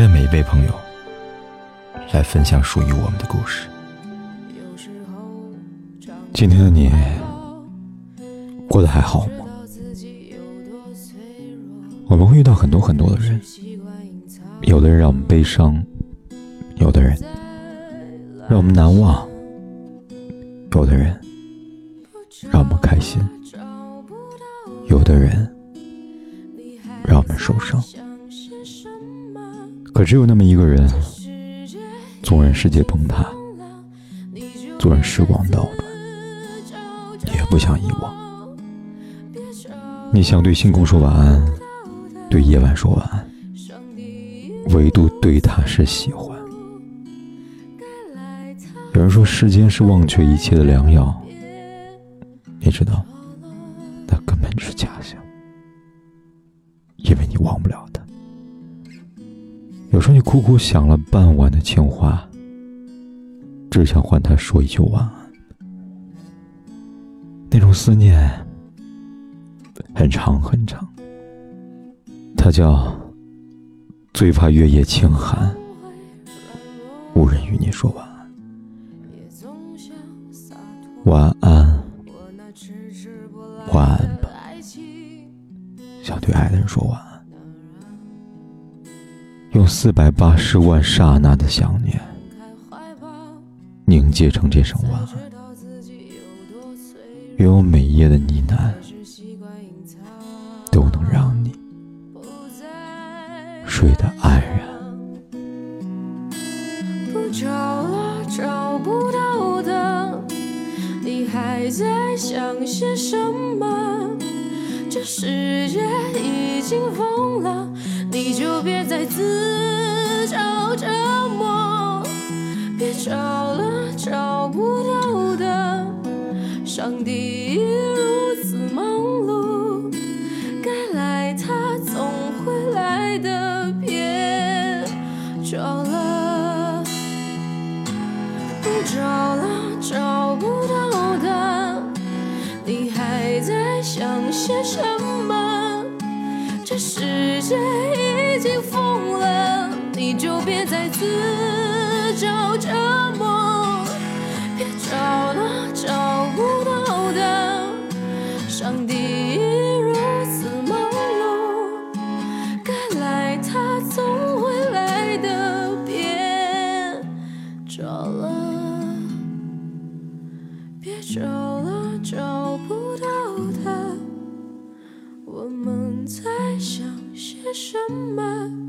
等待每一位朋友来分享属于我们的故事。今天的你过得还好吗？我们会遇到很多很多的人，有的人让我们悲伤，有的人让我们难忘，有的人让我们开心，有的人让我们受伤。可只有那么一个人，纵然世界崩塌，纵然时光倒转。也不想遗忘。你想对星空说晚安，对夜晚说晚安，唯独对他是喜欢。有人说时间是忘却一切的良药，你知道，那根本是假象，因为你忘不了他。有时候你苦苦想了半晚的情话，只想换他说一句晚安。那种思念很长很长，它叫最怕月夜清寒，无人与你说晚安。晚安，晚安吧，想对爱的人说晚安。用四百八十万刹那的想念凝结成这声晚安。愿我每夜的呢喃都能让你睡得安然。不找了，找不到的，你还在想些什么？这世界已经疯了，你就别再自找折磨，别找了，找不到的。上帝已如此忙碌，该来他总会来的，别找了，不找了，找不到的，你还在想些什么？就别再自找折磨。别找了找不到的，上帝已如此忙碌，该来他总会来的，别找了。别找了找不到的，我们在想些什么？